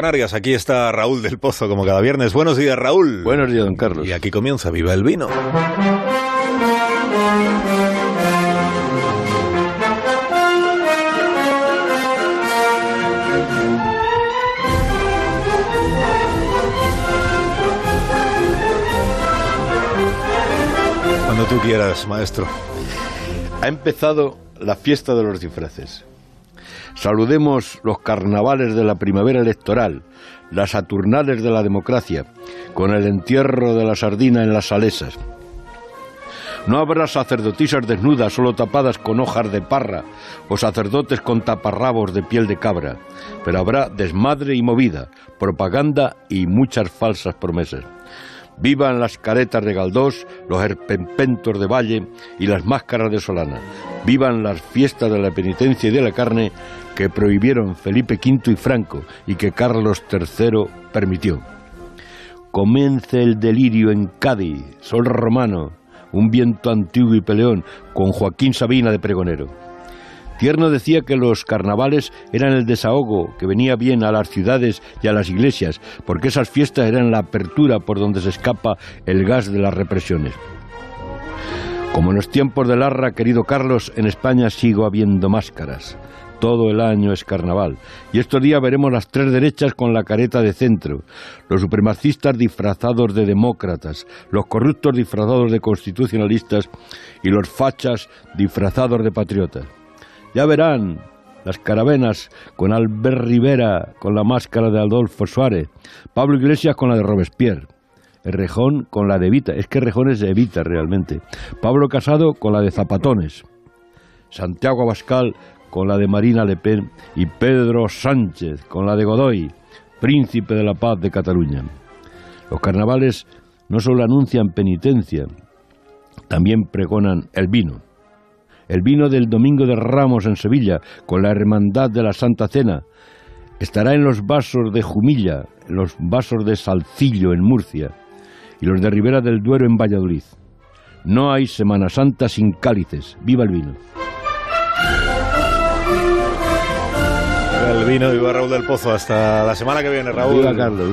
Canarias, aquí está Raúl del Pozo como cada viernes. Buenos días, Raúl. Buenos días, don Carlos. Y aquí comienza Viva el Vino. Cuando tú quieras, maestro. Ha empezado la fiesta de los disfraces. Saludemos los carnavales de la primavera electoral, las saturnales de la democracia, con el entierro de la sardina en las salesas. No habrá sacerdotisas desnudas solo tapadas con hojas de parra o sacerdotes con taparrabos de piel de cabra, pero habrá desmadre y movida, propaganda y muchas falsas promesas. Vivan las caretas de Galdós, los herpempentos de Valle y las máscaras de Solana. Vivan las fiestas de la penitencia y de la carne que prohibieron Felipe V y Franco y que Carlos III permitió. Comience el delirio en Cádiz, sol romano, un viento antiguo y peleón, con Joaquín Sabina de pregonero. Tierno decía que los carnavales eran el desahogo que venía bien a las ciudades y a las iglesias, porque esas fiestas eran la apertura por donde se escapa el gas de las represiones. Como en los tiempos de Larra, querido Carlos, en España sigo habiendo máscaras. Todo el año es carnaval. Y estos días veremos las tres derechas con la careta de centro, los supremacistas disfrazados de demócratas, los corruptos disfrazados de constitucionalistas y los fachas disfrazados de patriotas. Ya verán las carabenas con Albert Rivera con la máscara de Adolfo Suárez, Pablo Iglesias con la de Robespierre. Rejón con la de Evita, es que Rejón es de Evita realmente. Pablo Casado con la de Zapatones. Santiago Abascal con la de Marina Le Pen y Pedro Sánchez con la de Godoy, príncipe de la paz de Cataluña. Los carnavales no solo anuncian penitencia, también pregonan el vino. El vino del Domingo de Ramos en Sevilla, con la Hermandad de la Santa Cena, estará en los vasos de Jumilla, en los vasos de Salcillo en Murcia y los de Ribera del Duero en Valladolid. No hay Semana Santa sin cálices. ¡Viva el vino! El vino, viva Raúl del Pozo. Hasta la semana que viene, Raúl. Viva Carlos.